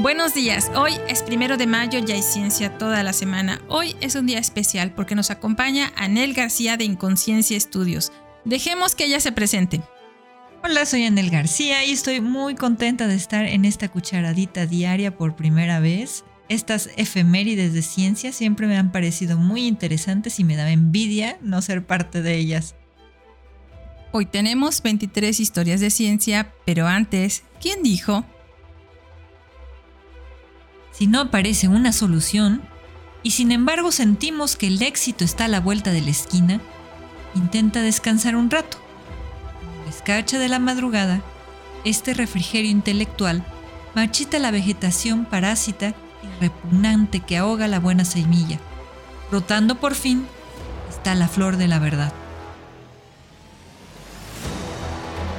Buenos días, hoy es primero de mayo y hay ciencia toda la semana. Hoy es un día especial porque nos acompaña Anel García de Inconsciencia Estudios. Dejemos que ella se presente. Hola, soy Anel García y estoy muy contenta de estar en esta cucharadita diaria por primera vez. Estas efemérides de ciencia siempre me han parecido muy interesantes y me da envidia no ser parte de ellas. Hoy tenemos 23 historias de ciencia, pero antes, ¿quién dijo? Si no aparece una solución, y sin embargo sentimos que el éxito está a la vuelta de la esquina, intenta descansar un rato. Escarcha de la madrugada, este refrigerio intelectual marchita la vegetación parásita y repugnante que ahoga la buena semilla. Brotando por fin está la flor de la verdad.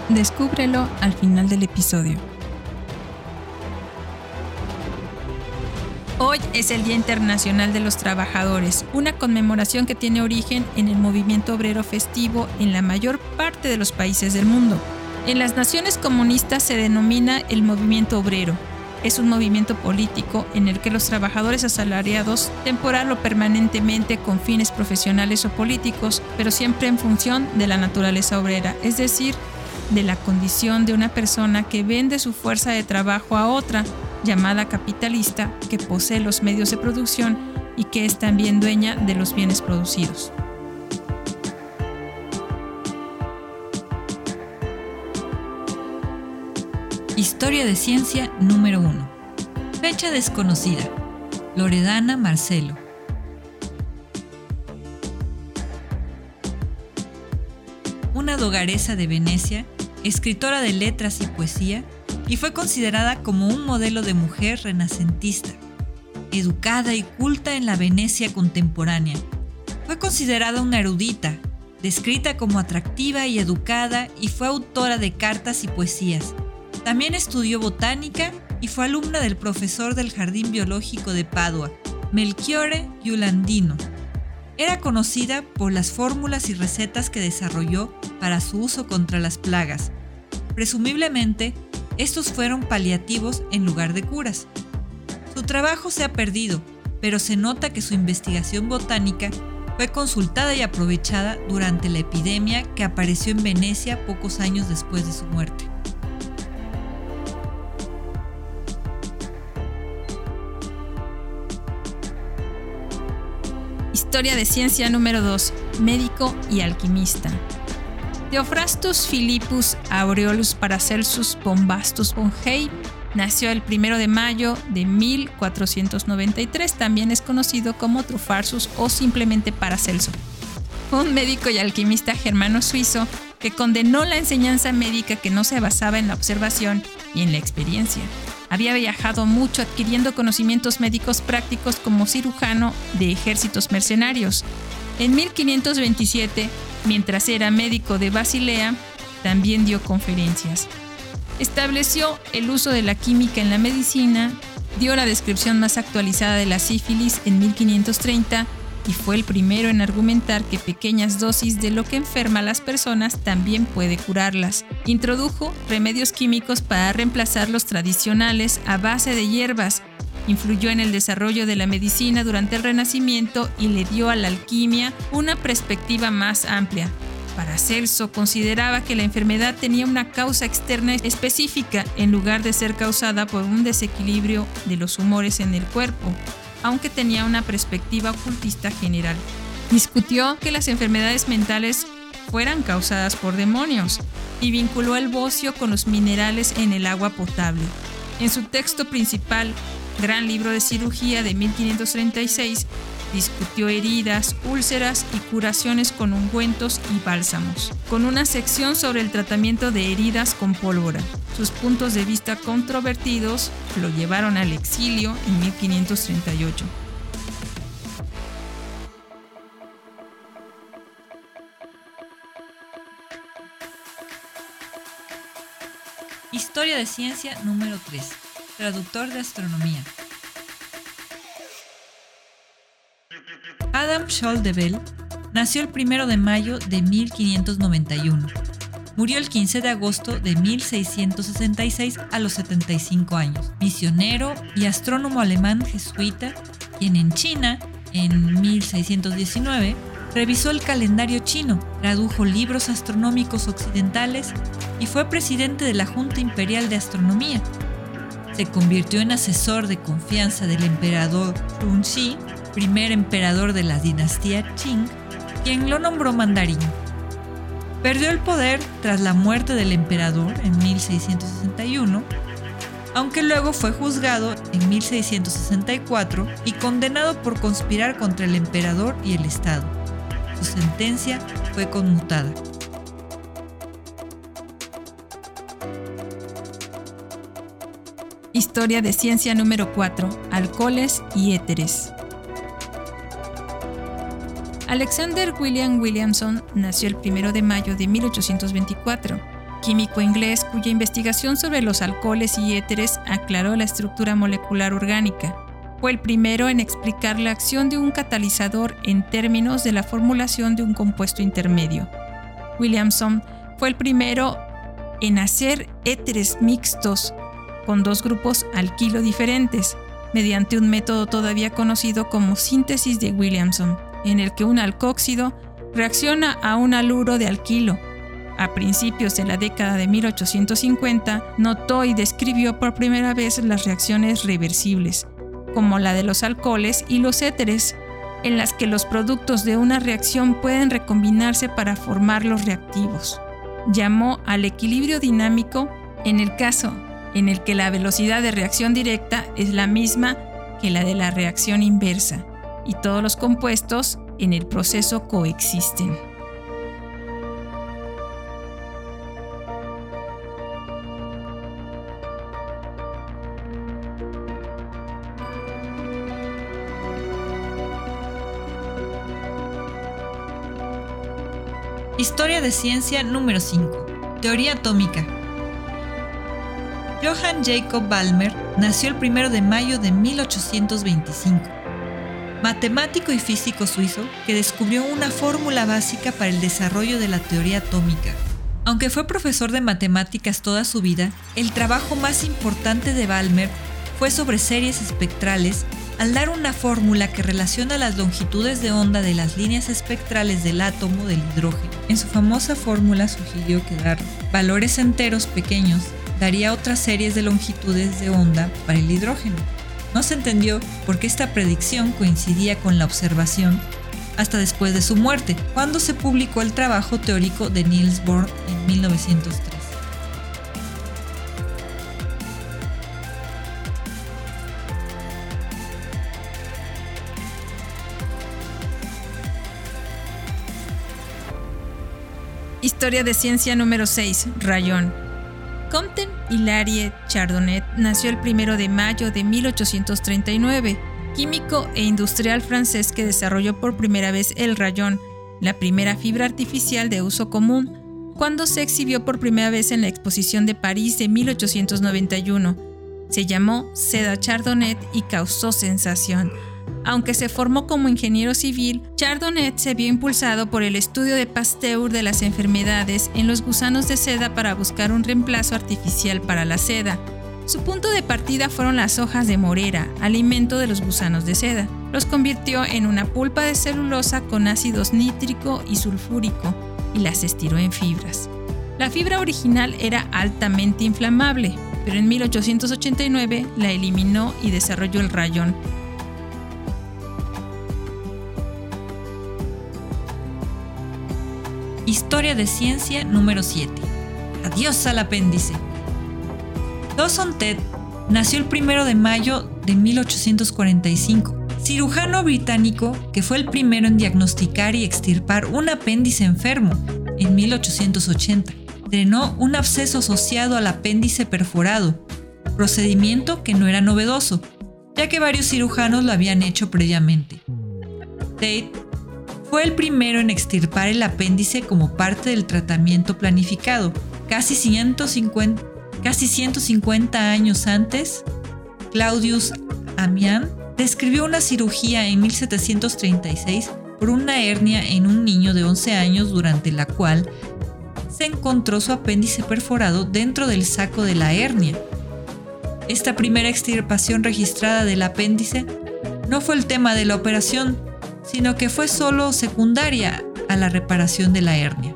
Descúbrelo al final del episodio. Hoy es el Día Internacional de los Trabajadores, una conmemoración que tiene origen en el movimiento obrero festivo en la mayor parte de los países del mundo. En las naciones comunistas se denomina el movimiento obrero. Es un movimiento político en el que los trabajadores asalariados, temporal o permanentemente con fines profesionales o políticos, pero siempre en función de la naturaleza obrera, es decir, de la condición de una persona que vende su fuerza de trabajo a otra llamada capitalista que posee los medios de producción y que es también dueña de los bienes producidos. Historia de ciencia número 1. Fecha desconocida. Loredana Marcelo. Una dogaresa de Venecia, escritora de letras y poesía, y fue considerada como un modelo de mujer renacentista, educada y culta en la Venecia contemporánea. Fue considerada una erudita, descrita como atractiva y educada y fue autora de cartas y poesías. También estudió botánica y fue alumna del profesor del Jardín Biológico de Padua, Melchiore Giulandino. Era conocida por las fórmulas y recetas que desarrolló para su uso contra las plagas. Presumiblemente, estos fueron paliativos en lugar de curas. Su trabajo se ha perdido, pero se nota que su investigación botánica fue consultada y aprovechada durante la epidemia que apareció en Venecia pocos años después de su muerte. Historia de ciencia número 2. Médico y alquimista. Theophrastus Philippus Aureolus Paracelsus Bombastus von Hey nació el 1 de mayo de 1493, también es conocido como Trufarsus o simplemente Paracelso. Un médico y alquimista germano suizo que condenó la enseñanza médica que no se basaba en la observación y en la experiencia. Había viajado mucho adquiriendo conocimientos médicos prácticos como cirujano de ejércitos mercenarios. En 1527 Mientras era médico de Basilea, también dio conferencias. Estableció el uso de la química en la medicina, dio la descripción más actualizada de la sífilis en 1530 y fue el primero en argumentar que pequeñas dosis de lo que enferma a las personas también puede curarlas. Introdujo remedios químicos para reemplazar los tradicionales a base de hierbas Influyó en el desarrollo de la medicina durante el Renacimiento y le dio a la alquimia una perspectiva más amplia. Paracelso consideraba que la enfermedad tenía una causa externa específica en lugar de ser causada por un desequilibrio de los humores en el cuerpo, aunque tenía una perspectiva ocultista general. Discutió que las enfermedades mentales fueran causadas por demonios y vinculó el bocio con los minerales en el agua potable. En su texto principal, Gran Libro de Cirugía de 1536, discutió heridas, úlceras y curaciones con ungüentos y bálsamos, con una sección sobre el tratamiento de heridas con pólvora. Sus puntos de vista controvertidos lo llevaron al exilio en 1538. Historia de ciencia número 3 traductor de astronomía. Adam Scholl de Bell nació el 1 de mayo de 1591. Murió el 15 de agosto de 1666 a los 75 años. Misionero y astrónomo alemán jesuita, quien en China, en 1619, revisó el calendario chino, tradujo libros astronómicos occidentales y fue presidente de la Junta Imperial de Astronomía. Se convirtió en asesor de confianza del emperador Shi, primer emperador de la dinastía Qing, quien lo nombró mandarín. Perdió el poder tras la muerte del emperador en 1661, aunque luego fue juzgado en 1664 y condenado por conspirar contra el emperador y el Estado. Su sentencia fue conmutada. Historia de ciencia número 4. Alcoholes y éteres. Alexander William Williamson nació el 1 de mayo de 1824, químico inglés cuya investigación sobre los alcoholes y éteres aclaró la estructura molecular orgánica. Fue el primero en explicar la acción de un catalizador en términos de la formulación de un compuesto intermedio. Williamson fue el primero en hacer éteres mixtos con dos grupos alquilo diferentes, mediante un método todavía conocido como síntesis de Williamson en el que un alcóxido reacciona a un aluro de alquilo. A principios de la década de 1850, notó y describió por primera vez las reacciones reversibles, como la de los alcoholes y los éteres, en las que los productos de una reacción pueden recombinarse para formar los reactivos. Llamó al equilibrio dinámico en el caso en el que la velocidad de reacción directa es la misma que la de la reacción inversa y todos los compuestos en el proceso coexisten. Historia de ciencia número 5. Teoría atómica. Johann Jacob Balmer nació el 1 de mayo de 1825 matemático y físico suizo que descubrió una fórmula básica para el desarrollo de la teoría atómica. Aunque fue profesor de matemáticas toda su vida, el trabajo más importante de Balmer fue sobre series espectrales al dar una fórmula que relaciona las longitudes de onda de las líneas espectrales del átomo del hidrógeno. En su famosa fórmula sugirió que dar valores enteros pequeños daría otras series de longitudes de onda para el hidrógeno. No se entendió por qué esta predicción coincidía con la observación hasta después de su muerte, cuando se publicó el trabajo teórico de Niels Bohr en 1903. Historia de ciencia número 6, Rayón. Compton Hilarie Chardonnay nació el 1 de mayo de 1839, químico e industrial francés que desarrolló por primera vez el rayón, la primera fibra artificial de uso común, cuando se exhibió por primera vez en la Exposición de París de 1891. Se llamó seda Chardonnay y causó sensación aunque se formó como ingeniero civil, Chardonnay se vio impulsado por el estudio de Pasteur de las enfermedades en los gusanos de seda para buscar un reemplazo artificial para la seda. Su punto de partida fueron las hojas de morera, alimento de los gusanos de seda. Los convirtió en una pulpa de celulosa con ácidos nítrico y sulfúrico y las estiró en fibras. La fibra original era altamente inflamable, pero en 1889 la eliminó y desarrolló el rayón, Historia de ciencia número 7. Adiós al apéndice. Dawson Ted nació el 1 de mayo de 1845. Cirujano británico que fue el primero en diagnosticar y extirpar un apéndice enfermo en 1880. Drenó un absceso asociado al apéndice perforado, procedimiento que no era novedoso, ya que varios cirujanos lo habían hecho previamente. Tate fue el primero en extirpar el apéndice como parte del tratamiento planificado. Casi 150, casi 150 años antes, Claudius Amian describió una cirugía en 1736 por una hernia en un niño de 11 años durante la cual se encontró su apéndice perforado dentro del saco de la hernia. Esta primera extirpación registrada del apéndice no fue el tema de la operación, sino que fue solo secundaria a la reparación de la hernia.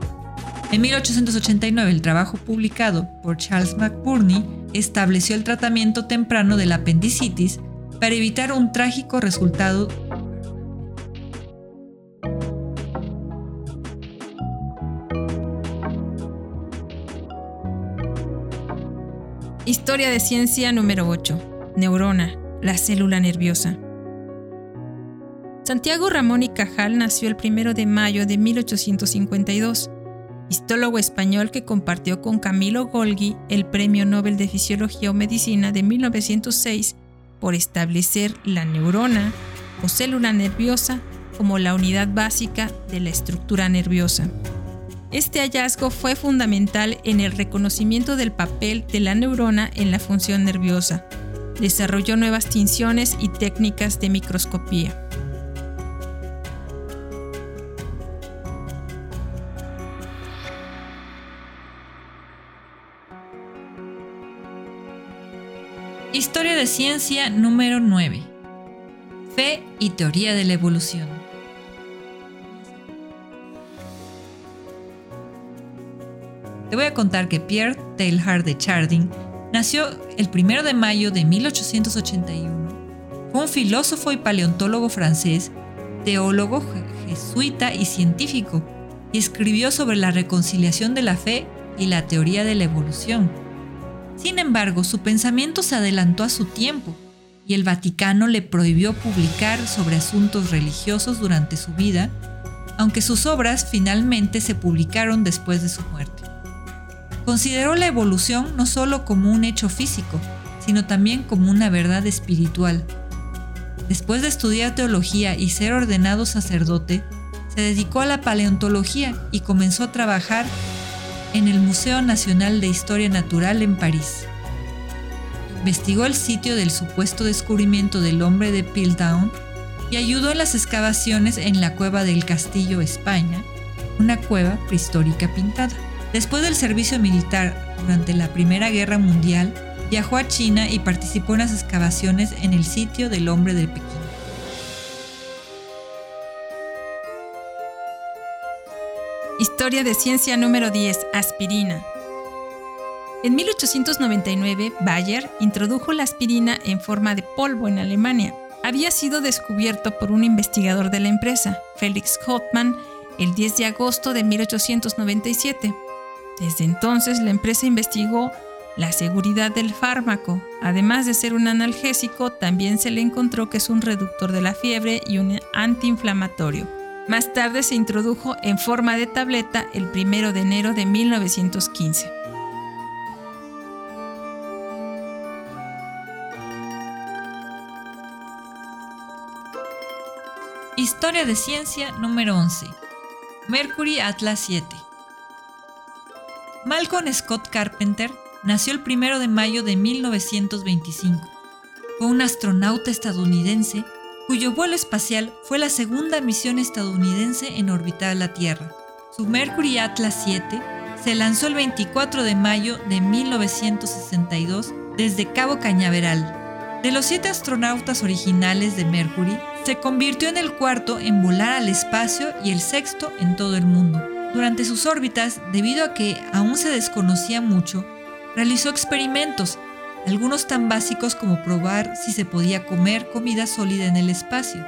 En 1889, el trabajo publicado por Charles McBurney estableció el tratamiento temprano de la apendicitis para evitar un trágico resultado Historia de ciencia número 8. Neurona, la célula nerviosa. Santiago Ramón y Cajal nació el 1 de mayo de 1852, histólogo español que compartió con Camilo Golgi el Premio Nobel de Fisiología o Medicina de 1906 por establecer la neurona o célula nerviosa como la unidad básica de la estructura nerviosa. Este hallazgo fue fundamental en el reconocimiento del papel de la neurona en la función nerviosa. Desarrolló nuevas tinciones y técnicas de microscopía. De ciencia número 9. Fe y teoría de la evolución. Te voy a contar que Pierre Teilhard de Chardin nació el 1 de mayo de 1881. Fue un filósofo y paleontólogo francés, teólogo jesuita y científico, y escribió sobre la reconciliación de la fe y la teoría de la evolución. Sin embargo, su pensamiento se adelantó a su tiempo y el Vaticano le prohibió publicar sobre asuntos religiosos durante su vida, aunque sus obras finalmente se publicaron después de su muerte. Consideró la evolución no solo como un hecho físico, sino también como una verdad espiritual. Después de estudiar teología y ser ordenado sacerdote, se dedicó a la paleontología y comenzó a trabajar en el Museo Nacional de Historia Natural en París. Investigó el sitio del supuesto descubrimiento del hombre de Piltdown y ayudó en las excavaciones en la cueva del Castillo, España, una cueva prehistórica pintada. Después del servicio militar durante la Primera Guerra Mundial, viajó a China y participó en las excavaciones en el sitio del hombre de Pekín. Historia de ciencia número 10. Aspirina. En 1899, Bayer introdujo la aspirina en forma de polvo en Alemania. Había sido descubierto por un investigador de la empresa, Felix Hoffmann, el 10 de agosto de 1897. Desde entonces la empresa investigó la seguridad del fármaco. Además de ser un analgésico, también se le encontró que es un reductor de la fiebre y un antiinflamatorio. Más tarde se introdujo en forma de tableta el 1 de enero de 1915. Historia de ciencia número 11. Mercury Atlas 7. Malcolm Scott Carpenter nació el 1 de mayo de 1925. Fue un astronauta estadounidense cuyo vuelo espacial fue la segunda misión estadounidense en orbitar la Tierra. Su Mercury Atlas 7 se lanzó el 24 de mayo de 1962 desde Cabo Cañaveral. De los siete astronautas originales de Mercury, se convirtió en el cuarto en volar al espacio y el sexto en todo el mundo. Durante sus órbitas, debido a que aún se desconocía mucho, realizó experimentos, algunos tan básicos como probar si se podía comer comida sólida en el espacio.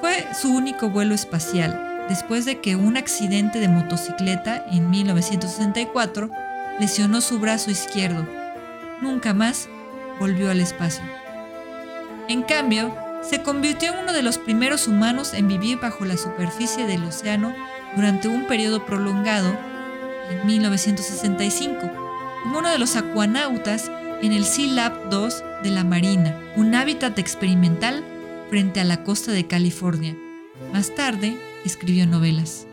Fue su único vuelo espacial, después de que un accidente de motocicleta en 1964 lesionó su brazo izquierdo. Nunca más volvió al espacio. En cambio, se convirtió en uno de los primeros humanos en vivir bajo la superficie del océano durante un periodo prolongado, en 1965, como uno de los acuanautas en el Sea Lab 2 de la Marina, un hábitat experimental frente a la costa de California. Más tarde, escribió novelas.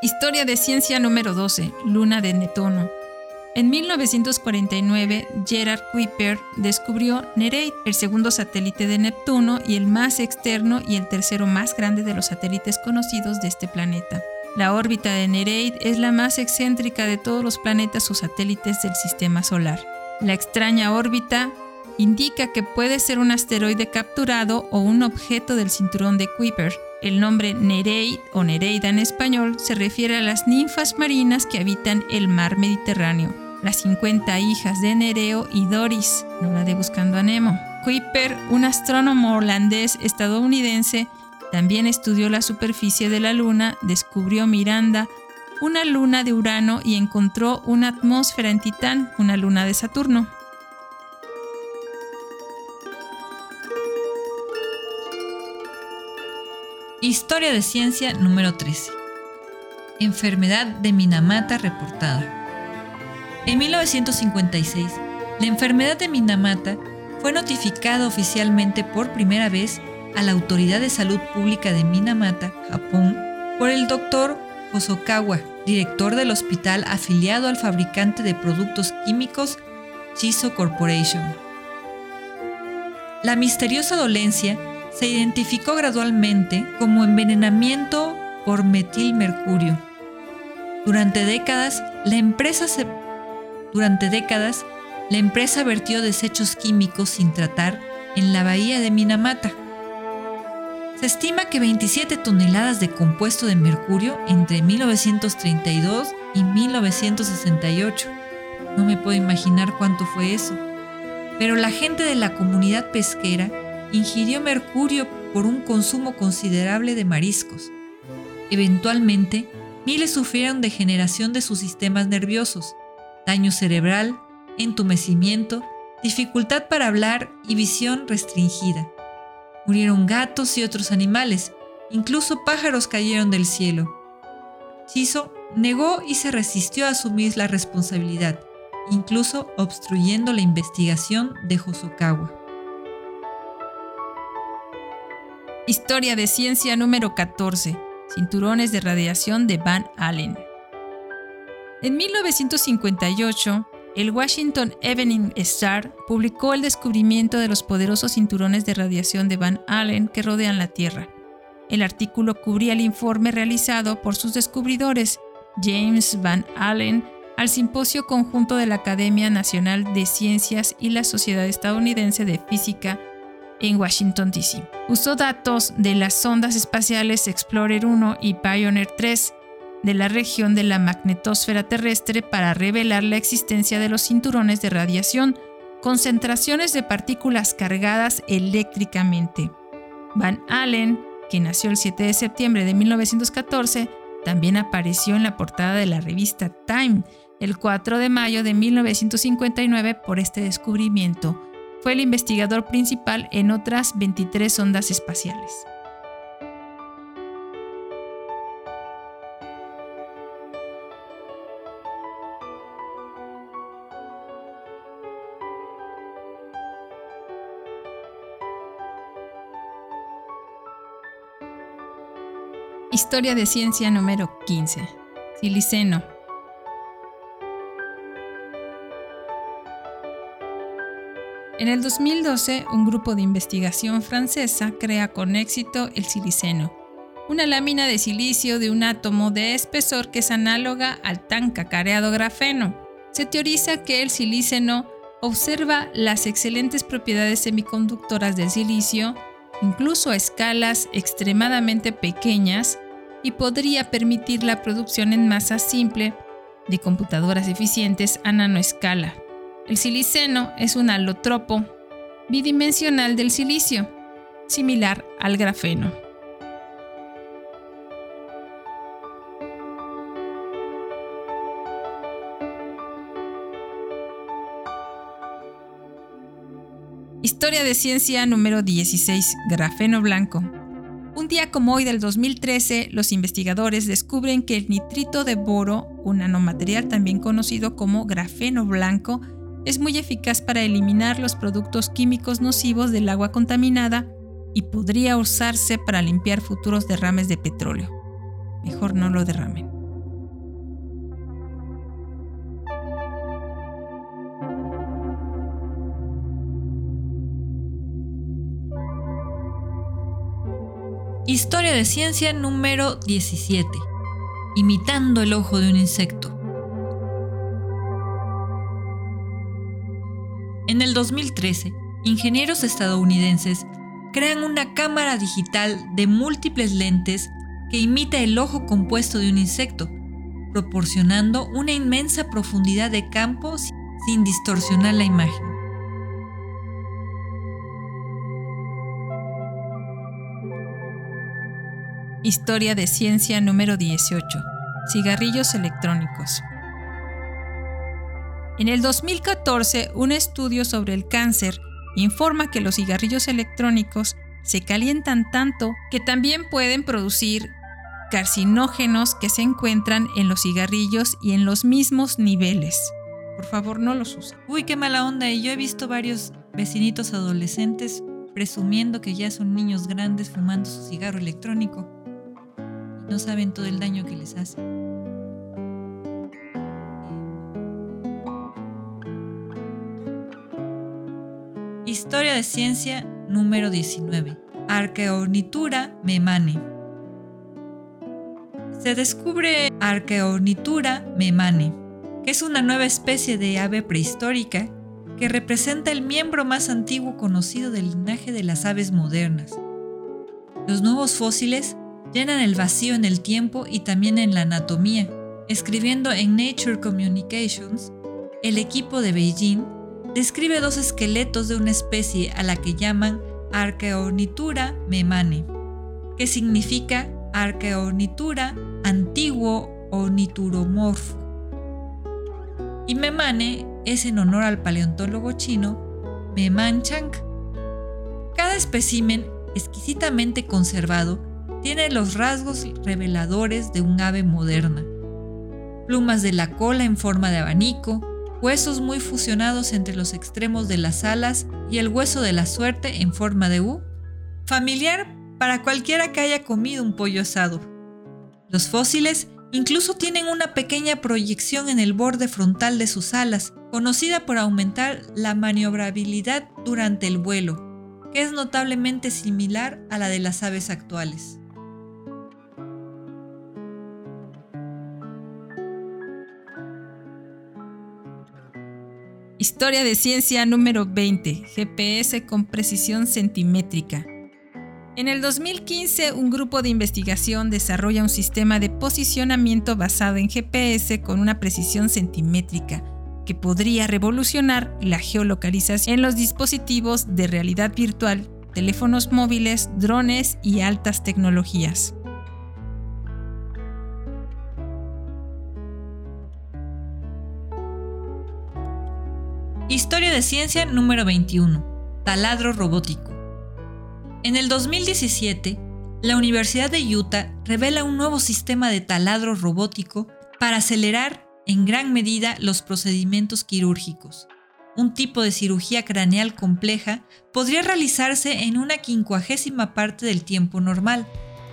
Historia de ciencia número 12, Luna de Netono. En 1949, Gerard Kuiper descubrió Nereid, el segundo satélite de Neptuno y el más externo y el tercero más grande de los satélites conocidos de este planeta. La órbita de Nereid es la más excéntrica de todos los planetas o satélites del sistema solar. La extraña órbita indica que puede ser un asteroide capturado o un objeto del cinturón de Kuiper. El nombre Nereid o Nereida en español se refiere a las ninfas marinas que habitan el mar Mediterráneo las 50 hijas de Nereo y Doris, no la de Buscando a Nemo. Kuiper, un astrónomo holandés estadounidense, también estudió la superficie de la Luna, descubrió Miranda, una luna de Urano y encontró una atmósfera en Titán, una luna de Saturno. Historia de ciencia número 13. Enfermedad de Minamata reportada. En 1956, la enfermedad de Minamata fue notificada oficialmente por primera vez a la Autoridad de Salud Pública de Minamata, Japón, por el doctor Hosokawa, director del hospital afiliado al fabricante de productos químicos Chiso Corporation. La misteriosa dolencia se identificó gradualmente como envenenamiento por metilmercurio. Durante décadas, la empresa durante décadas, la empresa vertió desechos químicos sin tratar en la bahía de Minamata. Se estima que 27 toneladas de compuesto de mercurio entre 1932 y 1968. No me puedo imaginar cuánto fue eso. Pero la gente de la comunidad pesquera ingirió mercurio por un consumo considerable de mariscos. Eventualmente, miles sufrieron degeneración de sus sistemas nerviosos, daño cerebral, entumecimiento, dificultad para hablar y visión restringida. Murieron gatos y otros animales, incluso pájaros cayeron del cielo. Chiso negó y se resistió a asumir la responsabilidad, incluso obstruyendo la investigación de Hosokawa. Historia de ciencia número 14. Cinturones de radiación de Van Allen. En 1958, el Washington Evening Star publicó el descubrimiento de los poderosos cinturones de radiación de Van Allen que rodean la Tierra. El artículo cubría el informe realizado por sus descubridores, James Van Allen, al Simposio Conjunto de la Academia Nacional de Ciencias y la Sociedad Estadounidense de Física en Washington, D.C. Usó datos de las sondas espaciales Explorer 1 y Pioneer 3 de la región de la magnetosfera terrestre para revelar la existencia de los cinturones de radiación, concentraciones de partículas cargadas eléctricamente. Van Allen, que nació el 7 de septiembre de 1914, también apareció en la portada de la revista Time el 4 de mayo de 1959 por este descubrimiento. Fue el investigador principal en otras 23 ondas espaciales. Historia de ciencia número 15. Siliceno. En el 2012, un grupo de investigación francesa crea con éxito el siliceno, una lámina de silicio de un átomo de espesor que es análoga al tan cacareado grafeno. Se teoriza que el siliceno observa las excelentes propiedades semiconductoras del silicio, incluso a escalas extremadamente pequeñas, y podría permitir la producción en masa simple de computadoras eficientes a nanoescala. El siliceno es un allotropo bidimensional del silicio, similar al grafeno. Historia de ciencia número 16, grafeno blanco. Un día como hoy del 2013, los investigadores descubren que el nitrito de boro, un nanomaterial también conocido como grafeno blanco, es muy eficaz para eliminar los productos químicos nocivos del agua contaminada y podría usarse para limpiar futuros derrames de petróleo. Mejor no lo derramen. De ciencia número 17. Imitando el ojo de un insecto. En el 2013, ingenieros estadounidenses crean una cámara digital de múltiples lentes que imita el ojo compuesto de un insecto, proporcionando una inmensa profundidad de campo sin distorsionar la imagen. Historia de ciencia número 18. Cigarrillos electrónicos. En el 2014, un estudio sobre el cáncer informa que los cigarrillos electrónicos se calientan tanto que también pueden producir carcinógenos que se encuentran en los cigarrillos y en los mismos niveles. Por favor, no los usen. Uy, qué mala onda. Y yo he visto varios vecinitos adolescentes presumiendo que ya son niños grandes fumando su cigarro electrónico. No saben todo el daño que les hace. Historia de ciencia número 19. Arqueornitura memane. Se descubre Arqueornitura memane, que es una nueva especie de ave prehistórica que representa el miembro más antiguo conocido del linaje de las aves modernas. Los nuevos fósiles llenan el vacío en el tiempo y también en la anatomía. Escribiendo en Nature Communications, el equipo de Beijing describe dos esqueletos de una especie a la que llaman Archaeornitura memane, que significa Archaeornitura antiguo ornituromorfo. Y memane es en honor al paleontólogo chino Meman Chang. Cada espécimen exquisitamente conservado tiene los rasgos reveladores de un ave moderna. Plumas de la cola en forma de abanico, huesos muy fusionados entre los extremos de las alas y el hueso de la suerte en forma de U, familiar para cualquiera que haya comido un pollo asado. Los fósiles incluso tienen una pequeña proyección en el borde frontal de sus alas, conocida por aumentar la maniobrabilidad durante el vuelo, que es notablemente similar a la de las aves actuales. Historia de ciencia número 20. GPS con precisión centimétrica. En el 2015, un grupo de investigación desarrolla un sistema de posicionamiento basado en GPS con una precisión centimétrica que podría revolucionar la geolocalización en los dispositivos de realidad virtual, teléfonos móviles, drones y altas tecnologías. Historia de ciencia número 21. Taladro robótico. En el 2017, la Universidad de Utah revela un nuevo sistema de taladro robótico para acelerar en gran medida los procedimientos quirúrgicos. Un tipo de cirugía craneal compleja podría realizarse en una quincuagésima parte del tiempo normal,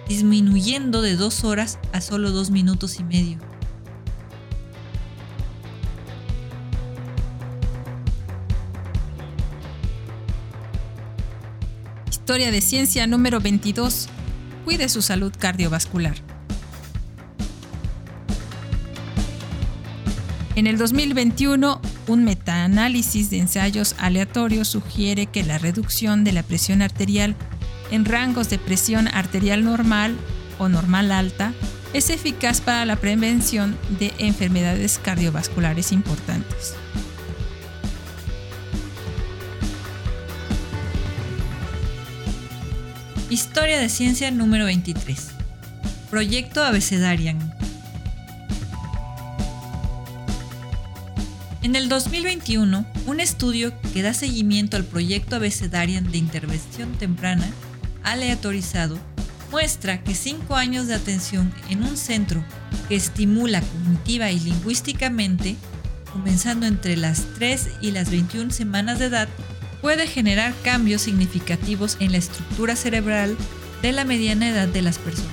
disminuyendo de dos horas a solo dos minutos y medio. Historia de ciencia número 22. Cuide su salud cardiovascular. En el 2021, un metaanálisis de ensayos aleatorios sugiere que la reducción de la presión arterial en rangos de presión arterial normal o normal alta es eficaz para la prevención de enfermedades cardiovasculares importantes. Historia de ciencia número 23. Proyecto Abecedarian. En el 2021, un estudio que da seguimiento al proyecto Abecedarian de intervención temprana, aleatorizado, muestra que 5 años de atención en un centro que estimula cognitiva y lingüísticamente, comenzando entre las 3 y las 21 semanas de edad, puede generar cambios significativos en la estructura cerebral de la mediana edad de las personas.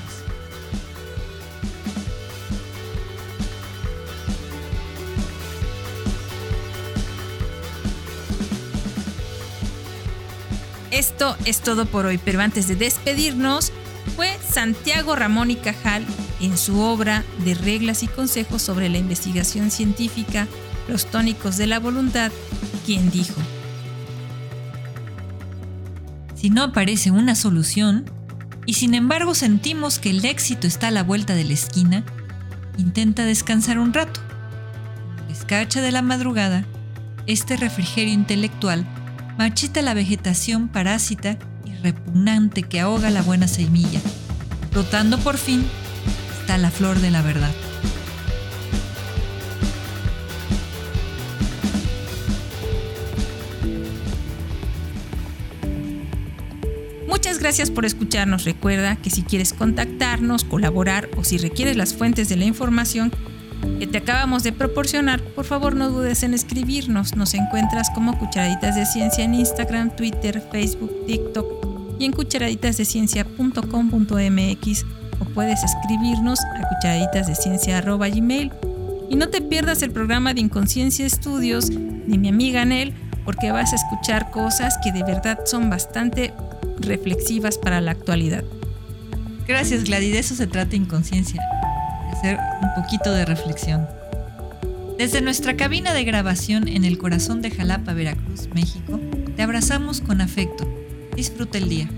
Esto es todo por hoy, pero antes de despedirnos, fue Santiago Ramón y Cajal en su obra de reglas y consejos sobre la investigación científica, los tónicos de la voluntad, quien dijo, Si no aparece una solución, y sin embargo sentimos que el éxito está a la vuelta de la esquina, intenta descansar un rato. Escarcha de la madrugada, este refrigerio intelectual marchita la vegetación parásita y repugnante que ahoga la buena semilla. Brotando por fin está la flor de la verdad. Muchas gracias por escucharnos. Recuerda que si quieres contactarnos, colaborar o si requieres las fuentes de la información que te acabamos de proporcionar, por favor no dudes en escribirnos. Nos encuentras como Cucharaditas de Ciencia en Instagram, Twitter, Facebook, TikTok y en cucharaditasdeciencia.com.mx o puedes escribirnos a cucharaditasdeciencia.gmail. Y no te pierdas el programa de Inconsciencia Estudios de mi amiga Nel, porque vas a escuchar cosas que de verdad son bastante reflexivas para la actualidad. Gracias Gladys, de eso se trata Inconsciencia, de hacer un poquito de reflexión. Desde nuestra cabina de grabación en el corazón de Jalapa, Veracruz, México, te abrazamos con afecto. Disfruta el día.